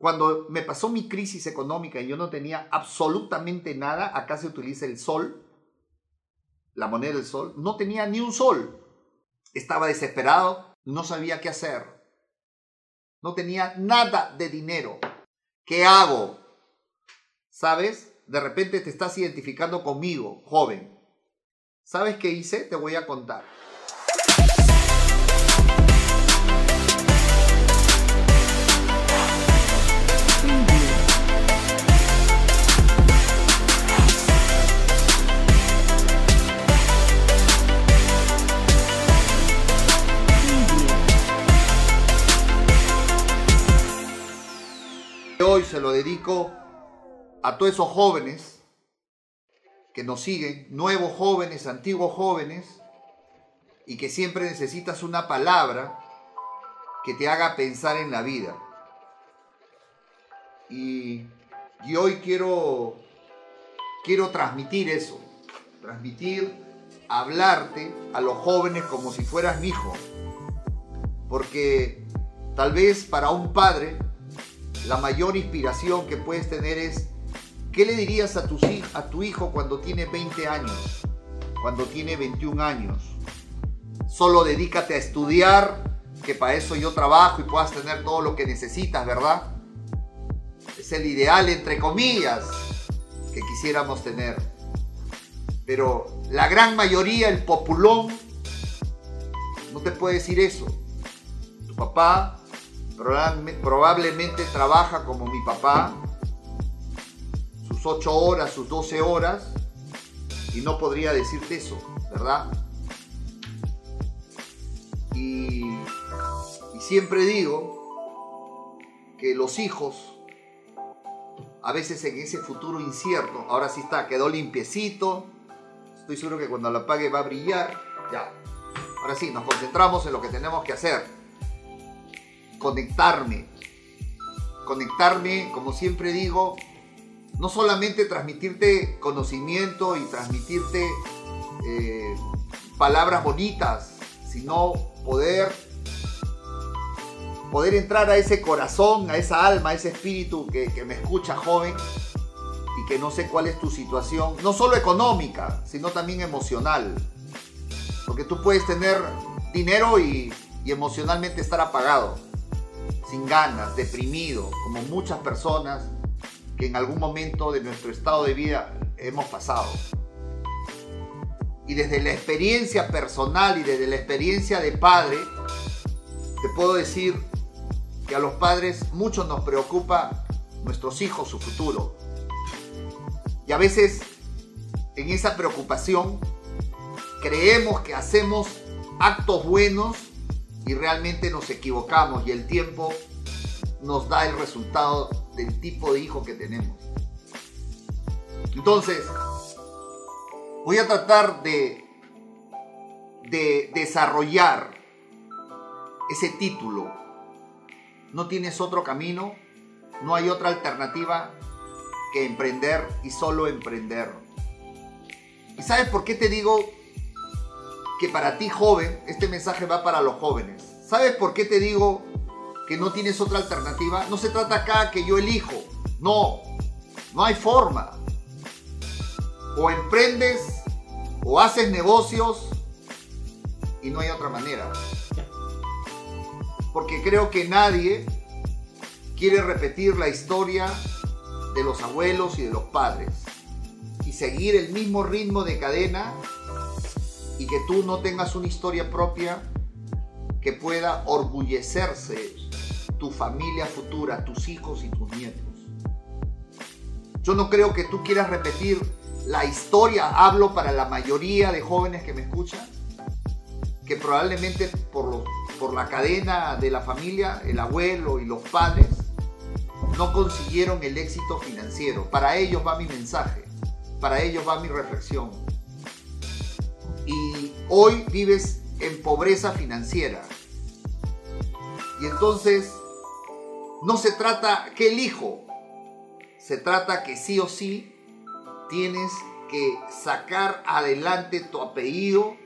Cuando me pasó mi crisis económica y yo no tenía absolutamente nada, acá se utiliza el sol, la moneda del sol, no tenía ni un sol. Estaba desesperado, no sabía qué hacer. No tenía nada de dinero. ¿Qué hago? ¿Sabes? De repente te estás identificando conmigo, joven. ¿Sabes qué hice? Te voy a contar. Se lo dedico a todos esos jóvenes que nos siguen, nuevos jóvenes, antiguos jóvenes, y que siempre necesitas una palabra que te haga pensar en la vida. Y, y hoy quiero, quiero transmitir eso, transmitir, hablarte a los jóvenes como si fueras mi hijo. Porque tal vez para un padre la mayor inspiración que puedes tener es, ¿qué le dirías a tu, hijo cuando tiene 20 años? Cuando tiene 21 años. Solo dedícate a estudiar, que para eso yo trabajo y puedas tener todo lo que necesitas, ¿verdad? Es el ideal, entre comillas, que quisiéramos tener. Pero la gran mayoría, el populón, no te puede decir eso. Tu papá probablemente trabaja como mi papá, sus 8 horas, sus 12 horas, y no podría decirte eso, ¿verdad? Y, siempre digo que los hijos, a veces en ese futuro incierto, ahora sí está, quedó limpiecito, estoy seguro que cuando lo apague va a brillar, ya. Ahora sí, nos concentramos en lo que tenemos que hacer conectarme. Conectarme, como siempre digo, no solamente transmitirte conocimiento y transmitirte eh, palabras bonitas, sino poder, poder entrar a ese corazón, a esa alma, a ese espíritu que, me escucha joven y que no sé cuál es tu situación, no solo económica, sino también emocional. Porque tú puedes tener dinero y emocionalmente estar apagado sin ganas, deprimido, como muchas personas que en algún momento de nuestro estado de vida hemos pasado. Y desde la experiencia personal y desde la experiencia de padre, te puedo decir que a los padres mucho nos preocupa nuestros hijos, su futuro. Y a veces en esa preocupación creemos que hacemos actos buenos y realmente nos equivocamos y el tiempo nos da el resultado del tipo de hijo que tenemos. Entonces, voy a tratar de, de desarrollar ese título. No tienes otro camino, no hay otra alternativa que emprender y solo emprender. ¿Y sabes por qué te digo que para ti joven, este mensaje va para los jóvenes. ¿Sabes por qué te digo que no tienes otra alternativa? No se trata acá que yo elijo. No, no hay forma. O emprendes o haces negocios y no hay otra manera. Porque creo que nadie quiere repetir la historia de los abuelos y de los padres y seguir el mismo ritmo de cadena y que tú no tengas una historia propia que pueda orgullecerse tu familia futura, tus hijos y tus nietos. Yo no creo que tú quieras repetir la historia, hablo para la mayoría de jóvenes que me escuchan, que probablemente por, por la cadena de la familia, el abuelo y los padres, no consiguieron el éxito financiero. Para ellos va mi mensaje, para ellos va mi reflexión hoy vives en pobreza financiera. Y entonces no se trata que elijo, se trata que sí o sí tienes que sacar adelante tu apellido,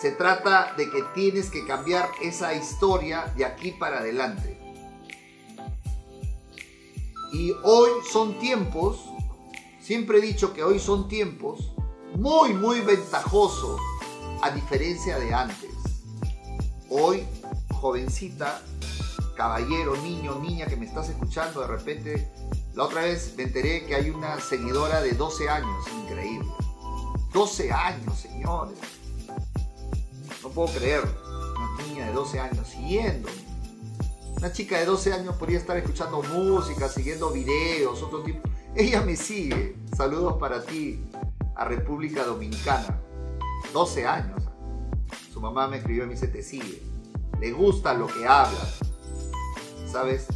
se trata de que tienes que cambiar esa historia de aquí para adelante. Y hoy son tiempos, siempre he dicho que hoy son tiempos muy, muy ventajosos a diferencia de antes. Hoy, jovencita, caballero, niño, niña que me estás escuchando, de repente, la otra vez me enteré que hay una seguidora de 12 años, increíble. 12 años, señores. No puedo creer, una niña de 12 años siguiendo una chica de 12 años podría estar escuchando música, siguiendo videos, otro tipo. Ella me sigue. Saludos para ti a República Dominicana. 12 años. Su mamá me escribió y me dice, te sigue. Le gusta lo que hablas. ¿Sabes?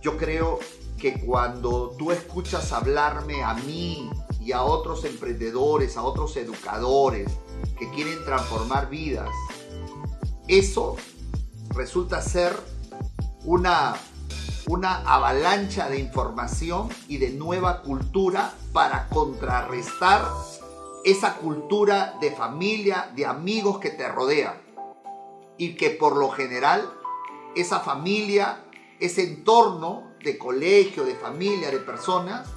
Yo creo que cuando tú escuchas hablarme a mí y a otros emprendedores, a otros educadores que quieren transformar vidas, eso resulta ser una, una avalancha de información y de nueva cultura para contrarrestar esa cultura de familia, de amigos que te rodea. Y que por lo general esa familia, ese entorno de colegio, de familia, de personas,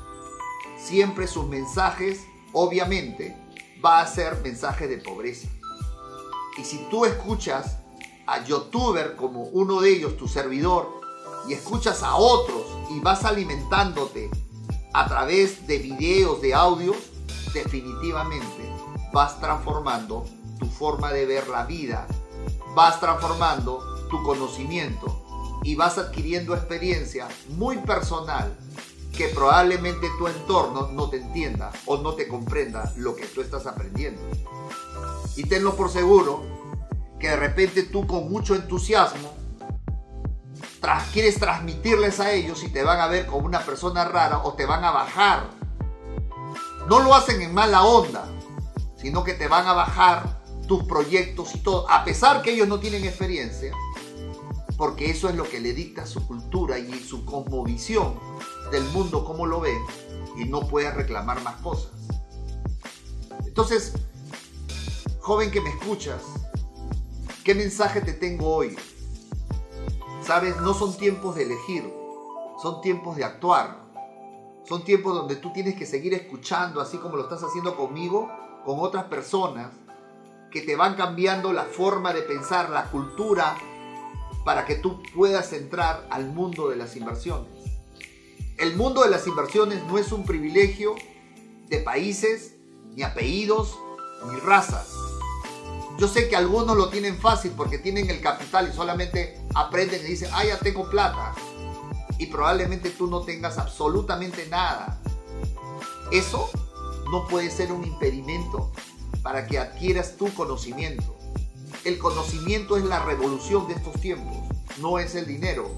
siempre sus mensajes, obviamente, va a ser mensajes de pobreza. Y si tú escuchas a youtuber como uno de ellos, tu servidor, y escuchas a otros y vas alimentándote a través de videos, de audios, definitivamente vas transformando tu forma de ver la vida, vas transformando tu conocimiento y vas adquiriendo experiencia muy personal que probablemente tu entorno no te entienda o no te comprenda lo que tú estás aprendiendo. Y tenlo por seguro que de repente tú con mucho entusiasmo quieres transmitirles a ellos y te van a ver como una persona rara o te van a bajar. No lo hacen en mala onda, sino que te van a bajar tus proyectos y todo, a pesar que ellos no tienen experiencia, porque eso es lo que le dicta su cultura y su cosmovisión del mundo como lo ven y no puede reclamar más cosas. Entonces, joven que me escuchas, ¿Qué mensaje te tengo hoy? Sabes, no son tiempos de elegir, son tiempos de actuar. Son tiempos donde tú tienes que seguir escuchando, así como lo estás haciendo conmigo, con otras personas, que te van cambiando la forma de pensar, la cultura, para que tú puedas entrar al mundo de las inversiones. El mundo de las inversiones no es un privilegio de países, ni apellidos, ni razas. Yo sé que algunos lo tienen fácil porque tienen el capital y solamente aprenden y dicen, ah, ya tengo plata. Y probablemente tú no tengas absolutamente nada. Eso no puede ser un impedimento para que adquieras tu conocimiento. El conocimiento es la revolución de estos tiempos, no es el dinero.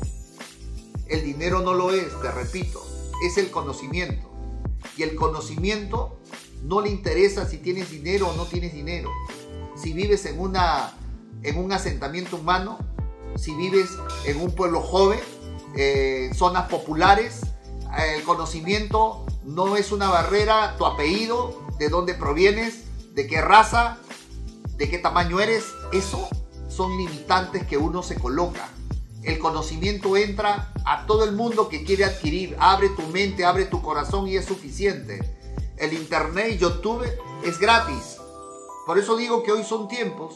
El dinero no lo es, te repito, es el conocimiento. Y el conocimiento no le interesa si tienes dinero o no tienes dinero si vives en, una, en un asentamiento humano, si vives en un pueblo joven, eh, zonas populares, el conocimiento no es una barrera, tu apellido, de dónde provienes, de qué raza, de qué tamaño eres, eso son limitantes que uno se coloca. El conocimiento entra a todo el mundo que quiere adquirir. Abre tu mente, abre tu corazón y es suficiente. El internet, YouTube es gratis. Por eso digo que hoy son tiempos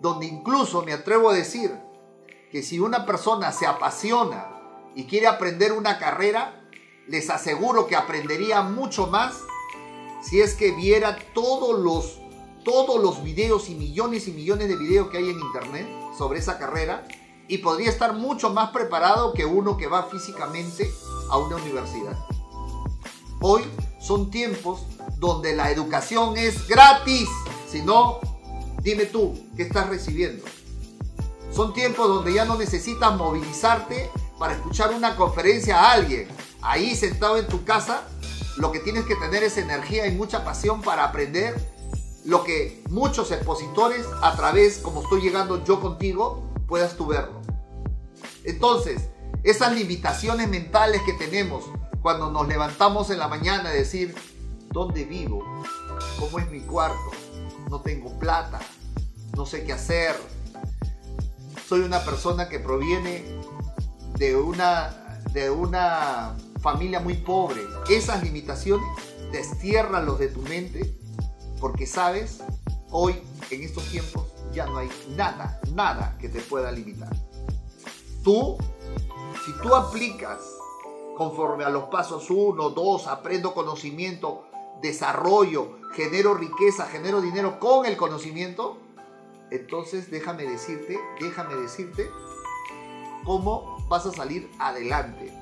donde incluso me atrevo a decir que si una persona se apasiona y quiere aprender una carrera, les aseguro que aprendería mucho más si es que viera todos los, todos los videos y millones y millones de videos que hay en internet sobre esa carrera y podría estar mucho más preparado que uno que va físicamente a una universidad. Hoy son tiempos donde la educación es gratis. Si no, dime tú, ¿qué estás recibiendo? Son tiempos donde ya no necesitas movilizarte para escuchar una conferencia a alguien. Ahí sentado en tu casa, lo que tienes que tener es energía y mucha pasión para aprender lo que muchos expositores a través, como estoy llegando yo contigo, puedas tú verlo. Entonces, esas limitaciones mentales que tenemos cuando nos levantamos en la mañana a decir, ¿dónde vivo? ¿Cómo es mi cuarto? no tengo plata, no sé qué hacer. Soy una persona que proviene de una, de una familia muy pobre. Esas limitaciones los de tu mente porque sabes, hoy, en estos tiempos, ya no hay nada, nada que te pueda limitar. Tú, si tú aplicas conforme a los pasos 1, 2, aprendo conocimiento, desarrollo, genero riqueza, genero dinero con el conocimiento, entonces déjame decirte, déjame decirte cómo vas a salir adelante.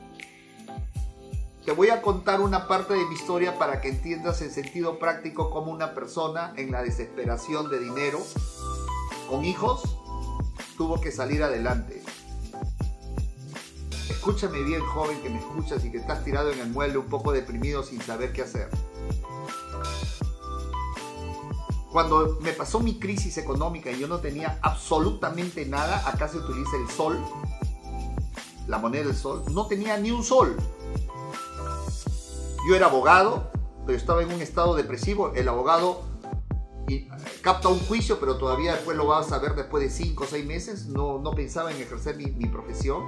Te voy a contar una parte de mi historia para que entiendas en sentido práctico cómo una persona en la desesperación de dinero, con hijos, tuvo que salir adelante. Escúchame bien, joven, que me escuchas y que estás tirado en el mueble un poco deprimido sin saber qué hacer. Cuando me pasó mi crisis económica y yo no tenía absolutamente nada, acá se utiliza el sol, la moneda del sol, no tenía ni un sol. Yo era abogado, pero estaba en un estado depresivo. El abogado eh, capta un juicio, pero todavía después lo vas a ver después de 5 o 6 meses. No, no pensaba en ejercer mi, mi profesión.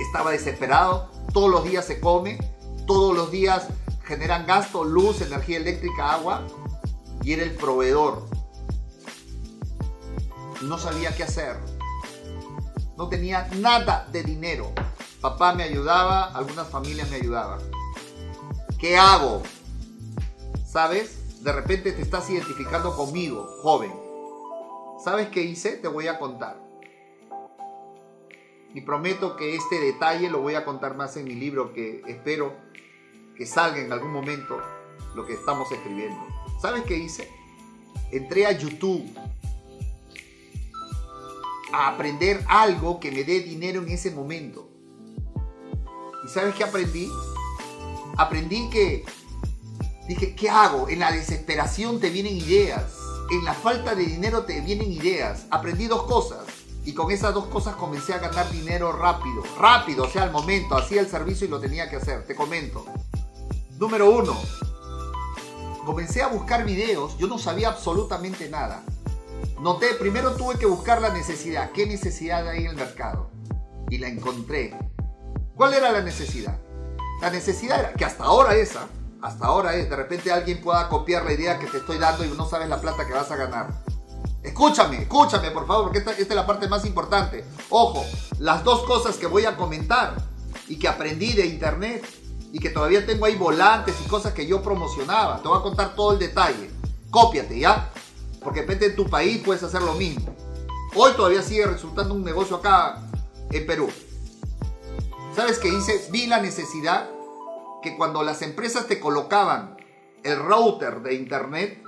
Estaba desesperado. Todos los días se come. Todos los días generan gasto, luz, energía eléctrica, agua. Y era el proveedor. No sabía qué hacer. No tenía nada de dinero. Papá me ayudaba, algunas familias me ayudaban. ¿Qué hago? ¿Sabes? De repente te estás identificando conmigo, joven. ¿Sabes qué hice? Te voy a contar. Y prometo que este detalle lo voy a contar más en mi libro que espero que salga en algún momento lo que estamos escribiendo. ¿Sabes qué hice? Entré a YouTube a aprender algo que me dé dinero en ese momento. ¿Y sabes qué aprendí? aprendí que dije, ¿qué hago? En la desesperación te vienen ideas. En la falta de dinero te vienen ideas. Aprendí dos cosas. Y con esas dos cosas comencé a ganar dinero rápido. Rápido, o sea, al momento. Hacía el servicio y lo tenía que hacer. Te comento. Número uno. Comencé a buscar videos. Yo no sabía absolutamente nada. Noté, primero tuve que buscar la necesidad. ¿Qué necesidad hay en el mercado? Y la encontré. ¿Cuál era la necesidad? La necesidad era, que hasta ahora esa, hasta ahora es, de repente alguien pueda copiar la idea que te estoy dando y no sabes la plata que vas a ganar. Escúchame, escúchame por favor, porque esta, esta es la parte más importante. Ojo, las dos cosas que voy a comentar y que aprendí de internet y que todavía tengo ahí volantes y cosas que yo promocionaba. Te voy a contar todo el detalle. Cópiate, ¿ya? Porque de repente en tu país puedes hacer lo mismo. Hoy todavía sigue resultando un negocio acá en Perú. ¿Sabes qué hice? Vi la necesidad que cuando las empresas te colocaban el router de internet,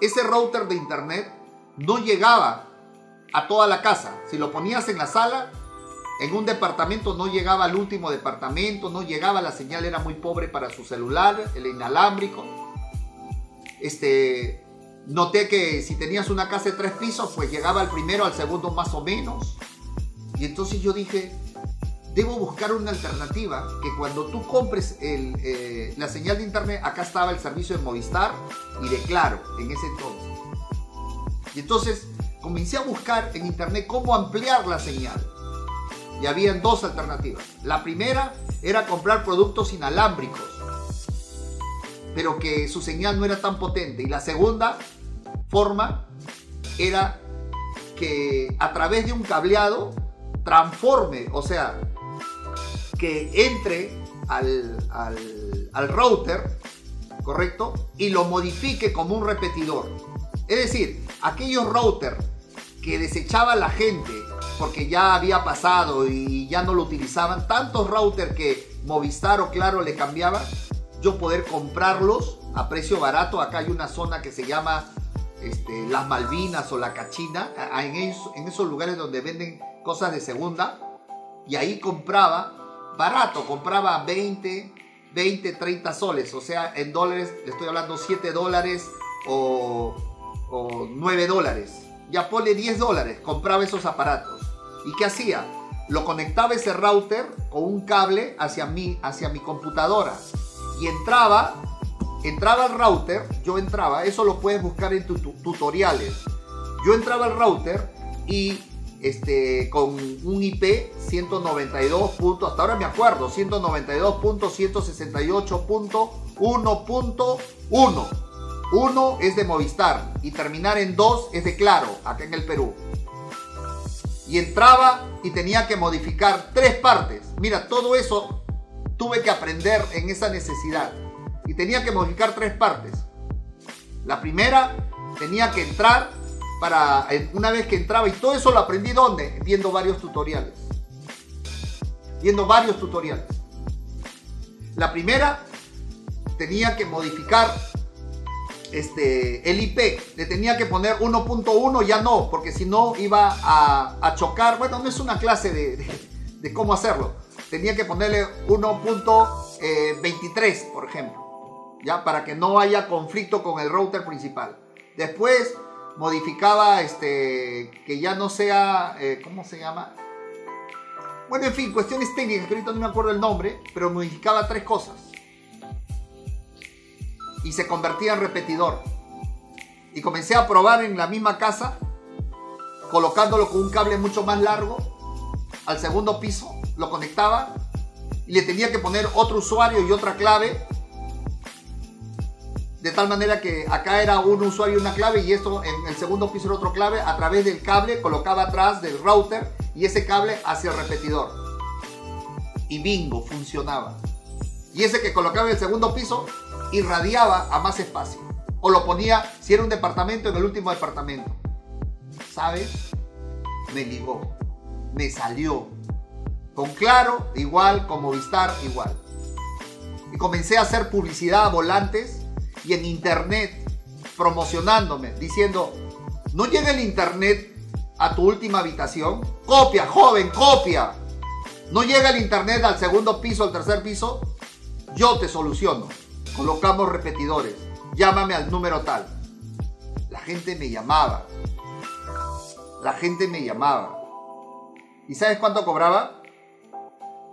ese router de internet no llegaba a toda la casa. Si lo ponías en la sala, en un departamento no llegaba al último departamento, no llegaba, la señal era muy pobre para su celular, el inalámbrico. Este, noté que si tenías una casa de tres pisos, pues llegaba al primero, al segundo más o menos. Y entonces yo dije, debo buscar una alternativa que cuando tú compres eh, la señal de internet, acá estaba el servicio de Movistar y de Claro en ese entonces. Y entonces comencé a buscar en internet cómo ampliar la señal. Y habían dos alternativas. La primera era comprar productos inalámbricos, pero que su señal no era tan potente. Y la segunda forma era que a través de un cableado transforme, o sea, que entre al, al, router, ¿correcto? Y lo modifique como un repetidor. Es decir, aquellos routers que desechaba la gente porque ya había pasado y ya no lo utilizaban, tantos routers que Movistar o Claro le cambiaban, yo poder comprarlos a precio barato. Acá hay una zona que se llama este, Las Malvinas o La Cachina, en en esos lugares donde venden cosas de segunda, y ahí compraba barato, compraba 20, 20, 30 soles, o sea, en dólares le estoy hablando 7 dólares o, 9 dólares. Ya pone 10 dólares, compraba esos aparatos. ¿Y qué hacía? Lo conectaba ese router con un cable hacia mí, hacia mi computadora. Y entraba, entraba al router, yo entraba, eso lo puedes buscar en tus tutoriales. Yo entraba al router y este, con un IP 192. hasta ahora me acuerdo, 192.168.1.1. Uno es de Movistar y terminar en 2 es de Claro, acá en el Perú. Y entraba y tenía que modificar tres partes. Mira, todo eso tuve que aprender en esa necesidad. Y tenía que modificar tres partes. La primera, tenía que entrar para, una vez que entraba, y todo eso lo aprendí ¿dónde? Viendo varios tutoriales. Viendo varios tutoriales. La primera, tenía que modificar este, el IP. Le tenía que poner 1.1, ya no, porque si no iba a, chocar. Bueno, no es una clase de, cómo hacerlo. Tenía que ponerle 1.23, por ejemplo, ya para que no haya conflicto con el router principal. Después modificaba este que ya no sea, eh, ¿cómo se llama? Bueno, en fin, cuestiones técnicas, que ahorita no me acuerdo el nombre, pero modificaba tres cosas y se convertía en repetidor. Y comencé a probar en la misma casa, colocándolo con un cable mucho más largo al segundo piso, lo conectaba y le tenía que poner otro usuario y otra clave. De tal manera que acá era un usuario y una clave y esto en el segundo piso era otro clave. A través del cable colocaba atrás del router y ese cable hacia el repetidor. Y bingo, funcionaba. Y ese que colocaba en el segundo piso irradiaba a más espacio. O lo ponía, si era un departamento, en el último departamento. ¿Sabes? Me ligó. Me salió. Con Claro, igual. Con Movistar, igual. Y comencé a hacer publicidad a volantes y en internet, promocionándome, diciendo, no llega el internet a tu última habitación. Copia, joven, copia. No llega el internet al segundo piso, al tercer piso. Yo te soluciono colocamos repetidores, llámame al número tal. La gente me llamaba. La gente me llamaba. ¿Y sabes cuánto cobraba?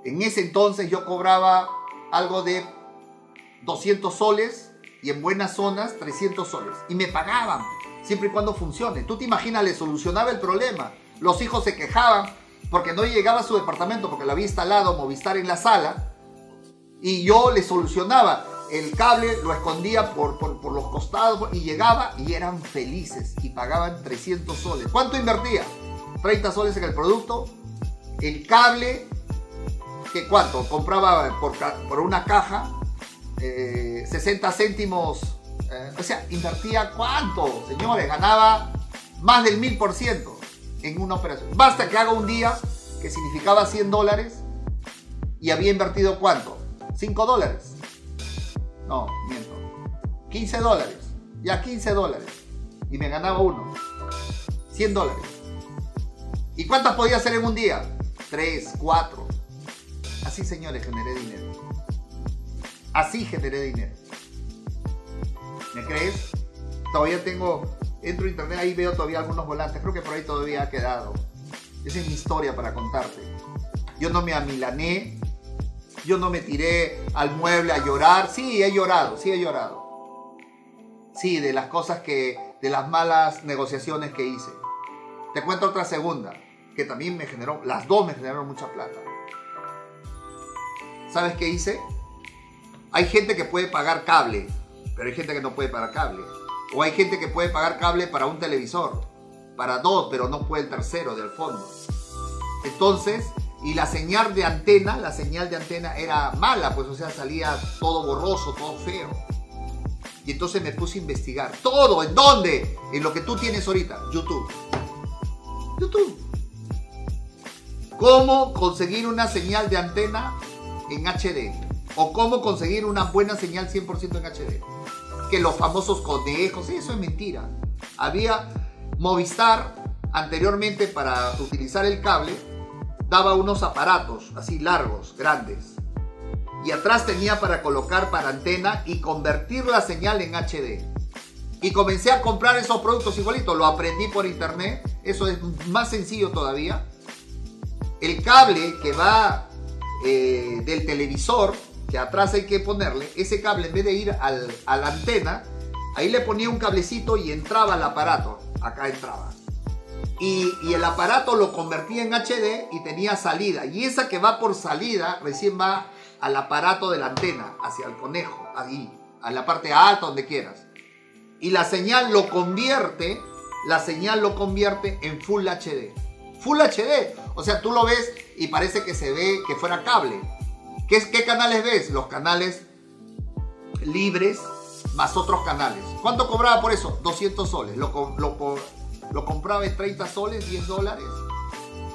En ese entonces yo cobraba algo de 200 soles y en buenas zonas 300 soles. Y me pagaban, siempre y cuando funcione. Tú te imaginas, le solucionaba el problema. Los hijos se quejaban porque no llegaba a su departamento porque lo había instalado Movistar en la sala. Y yo le solucionaba el cable lo escondía por, por, los costados y llegaba y eran felices y pagaban 300 soles. ¿Cuánto invertía? 30 soles en el producto. El cable, ¿qué cuánto? Compraba por, por una caja 60 eh, céntimos. Eh, o sea, invertía cuánto, señores, ganaba más del 1000% en una operación. Basta que haga un día que significaba 100 dólares y había invertido cuánto? 5 dólares. No, miento. 15 dólares. Ya 15 dólares. Y me ganaba uno. 100 dólares. ¿Y cuántas podía hacer en un día? 3, 4. Así, señores, generé dinero. Así generé dinero. ¿Me crees? Todavía tengo, entro a internet, ahí veo todavía algunos volantes. Creo que por ahí todavía ha quedado. Esa es mi historia para contarte. Yo no me amilané, yo no me tiré al mueble a llorar. Sí, he llorado, sí he llorado. Sí, de las cosas que, de las malas negociaciones que hice. Te cuento otra segunda, que también me generó, las dos me generaron mucha plata. ¿Sabes qué hice? Hay gente que puede pagar cable, pero hay gente que no puede pagar cable. O hay gente que puede pagar cable para un televisor, para dos, pero no puede el tercero del fondo. Entonces, y la señal de antena, la señal de antena era mala, pues o sea, salía todo borroso, todo feo. Y entonces me puse a investigar. Todo, ¿en dónde? En lo que tú tienes ahorita, YouTube. YouTube. ¿Cómo conseguir una señal de antena en HD? O cómo conseguir una buena señal 100% en HD. Que los famosos conejos, eso es mentira. Había Movistar anteriormente para utilizar el cable daba unos aparatos así largos, grandes. Y atrás tenía para colocar para antena y convertir la señal en HD. Y comencé a comprar esos productos igualitos. Lo aprendí por internet. Eso es más sencillo todavía. El cable que va eh, del televisor, que atrás hay que ponerle, ese cable en vez de ir al, a la antena, ahí le ponía un cablecito y entraba al aparato. Acá entraba. Y, el aparato lo convertía en HD y tenía salida. Y esa que va por salida recién va al aparato de la antena, hacia el conejo, ahí, a la parte alta, donde quieras. Y la señal lo convierte, la señal lo convierte en Full HD. Full HD. O sea, tú lo ves y parece que se ve que fuera cable. ¿Qué, qué canales ves? Los canales libres más otros canales. ¿Cuánto cobraba por eso? 200 soles. Lo, lo, lo compraba en 30 soles, 10 dólares.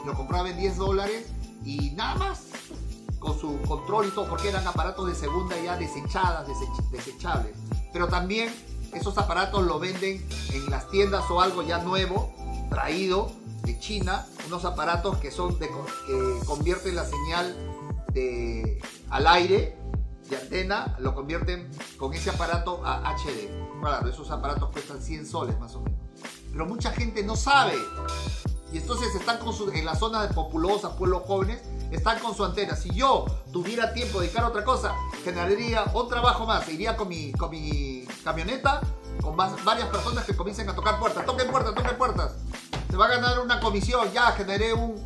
Lo compraba en 10 dólares y nada más. Con su control y todo, porque eran aparatos de segunda ya desechadas, desechables. Pero también esos aparatos lo venden en las tiendas o algo ya nuevo, traído de China, unos aparatos que son de, que convierten la señal de, al aire de antena, lo convierten con ese aparato a HD. Claro, esos aparatos cuestan 100 soles más o menos. Pero mucha gente no sabe. Y entonces están con su, en la zona de populosa, pueblos jóvenes, están con su antena. Si yo tuviera tiempo de dedicar a otra cosa, generaría un trabajo más. Iría con mi, con mi camioneta, con varias personas que comiencen a tocar puertas. Toquen puertas, toquen puertas. Se va a ganar una comisión. Ya generé un,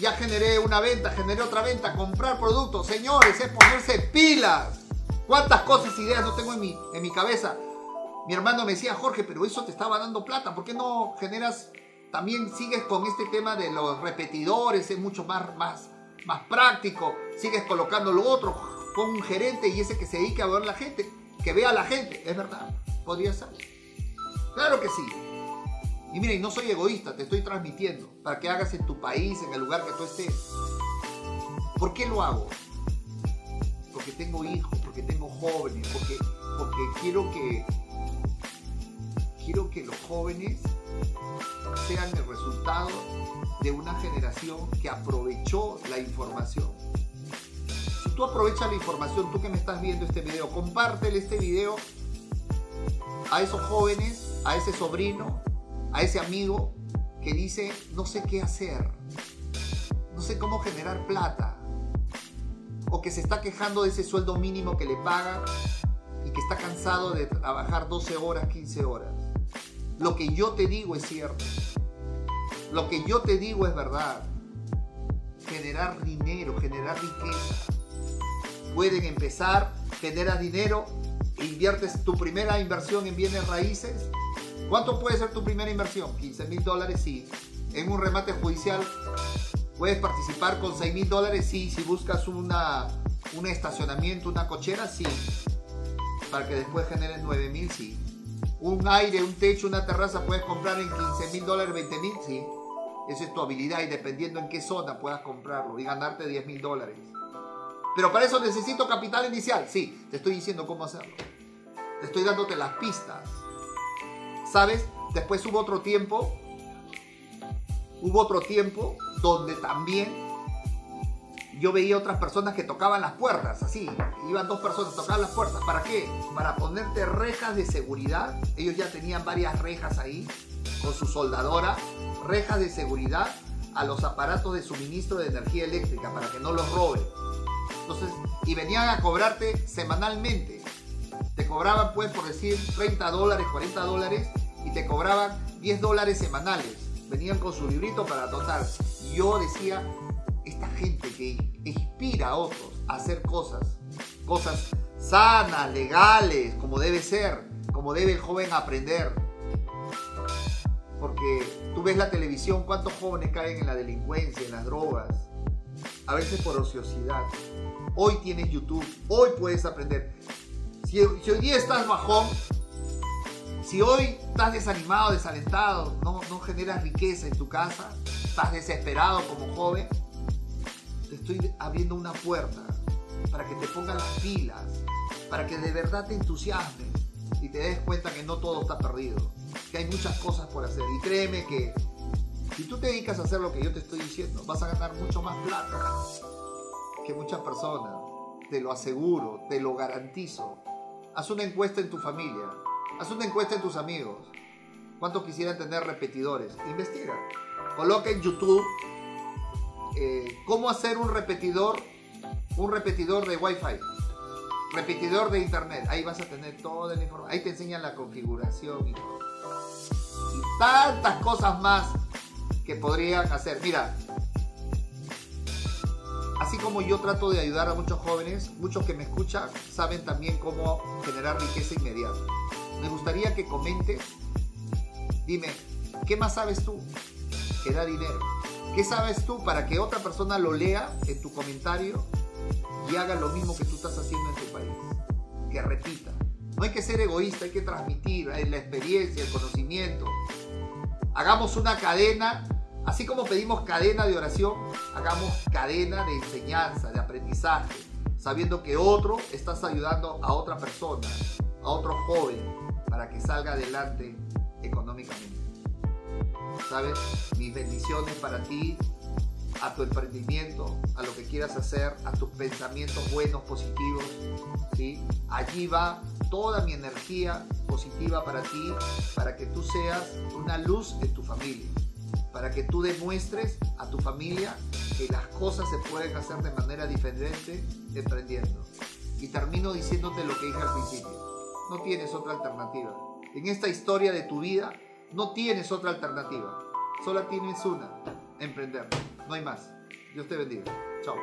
ya generé una venta, generé otra venta, comprar productos. Señores, es ponerse pilas. ¿Cuántas cosas, ideas no tengo en mi, en mi cabeza? Mi hermano me decía, Jorge, pero eso te estaba dando plata. ¿Por qué no generas, también sigues con este tema de los repetidores? Es mucho más, más, más práctico, sigues colocando lo otro, pon un gerente y ese que se dedique a ver la gente, que vea a la gente, es verdad, podría ser. Claro que sí. Y mira, no soy egoísta, te estoy transmitiendo para que hagas en tu país, en el lugar que tú estés. ¿Por qué lo hago? Porque tengo hijos, porque tengo jóvenes, porque, porque quiero que jóvenes sean el resultado de una generación que aprovechó la información. Si tú aprovechas la información, tú que me estás viendo este video, compártele este video a esos jóvenes, a ese sobrino, a ese amigo que dice, no sé qué hacer, no sé cómo generar plata, o que se está quejando de ese sueldo mínimo que le pagan y que está cansado de trabajar 12 horas, 15 horas. Lo que yo te digo es cierto. Lo que yo te digo es verdad. Generar dinero, generar riqueza. Pueden empezar, generas dinero, inviertes tu primera inversión en bienes raíces. ¿Cuánto puede ser tu primera inversión? 15 mil dólares, sí. En un remate judicial puedes participar con 6 mil dólares, sí. Si buscas una, un estacionamiento, una cochera, sí. Para que después generes 9 mil, sí. Un aire, un techo, una terraza puedes comprar en 15 mil dólares, 20 mil, sí. Esa es tu habilidad y dependiendo en qué zona puedas comprarlo y ganarte 10 mil dólares. Pero para eso necesito capital inicial. Sí, te estoy diciendo cómo hacerlo. Te estoy dándote las pistas. ¿Sabes? Después hubo otro tiempo. Hubo otro tiempo donde también yo veía otras personas que tocaban las puertas, así. Iban dos personas, tocaban las puertas. ¿Para qué? Para ponerte rejas de seguridad. Ellos ya tenían varias rejas ahí con su soldadora rejas de seguridad a los aparatos de suministro de energía eléctrica para que no los roben. Entonces, y venían a cobrarte semanalmente. Te cobraban, pues, por decir, 30 dólares, 40 dólares, y te cobraban 10 dólares semanales. Venían con su librito para dotar. Y yo decía, esta gente que inspira a otros a hacer cosas, cosas sanas, legales, como debe ser, como debe el joven aprender, porque tú ves la televisión, cuántos jóvenes caen en la delincuencia, en las drogas, a veces por ociosidad. Hoy tienes YouTube, hoy puedes aprender. Si, hoy día estás bajón, si hoy estás desanimado, desalentado, no, no generas riqueza en tu casa, estás desesperado como joven, te estoy abriendo una puerta para que te pongas las pilas, para que de verdad te entusiasmes y te des cuenta que no todo está perdido que hay muchas cosas por hacer. Y créeme que si tú te dedicas a hacer lo que yo te estoy diciendo, vas a ganar mucho más plata que muchas personas. Te lo aseguro, te lo garantizo. Haz una encuesta en tu familia, haz una encuesta en tus amigos. ¿Cuántos quisieran tener repetidores? Investiga. Coloca en YouTube eh, cómo hacer un repetidor, un repetidor de Wi-Fi repetidor de internet. Ahí vas a tener toda la información. Ahí te enseñan la configuración y tantas cosas más que podrían hacer. Mira, así como yo trato de ayudar a muchos jóvenes, muchos que me escuchan saben también cómo generar riqueza inmediata. Me gustaría que comentes, dime, ¿qué más sabes tú que da dinero? ¿Qué sabes tú para que otra persona lo lea en tu comentario y haga lo mismo que tú estás haciendo en tu país? Que repita. No hay que ser egoísta, hay que transmitir la experiencia, el conocimiento. Hagamos una cadena, así como pedimos cadena de oración, hagamos cadena de enseñanza, de aprendizaje, sabiendo que otro estás ayudando a otra persona, a otro joven, para que salga adelante económicamente. ¿Sabes? Mis bendiciones para ti, a tu emprendimiento, a lo que quieras hacer, a tus pensamientos buenos, positivos, ¿sí? Allí va toda mi energía positiva para ti, para que tú seas una luz en tu familia, para que tú demuestres a tu familia que las cosas se pueden hacer de manera diferente emprendiendo. Y termino diciéndote lo que dije al principio, no tienes otra alternativa. En esta historia de tu vida no tienes otra alternativa. Solo tienes una, emprender. No hay más. Dios te bendiga. Chao.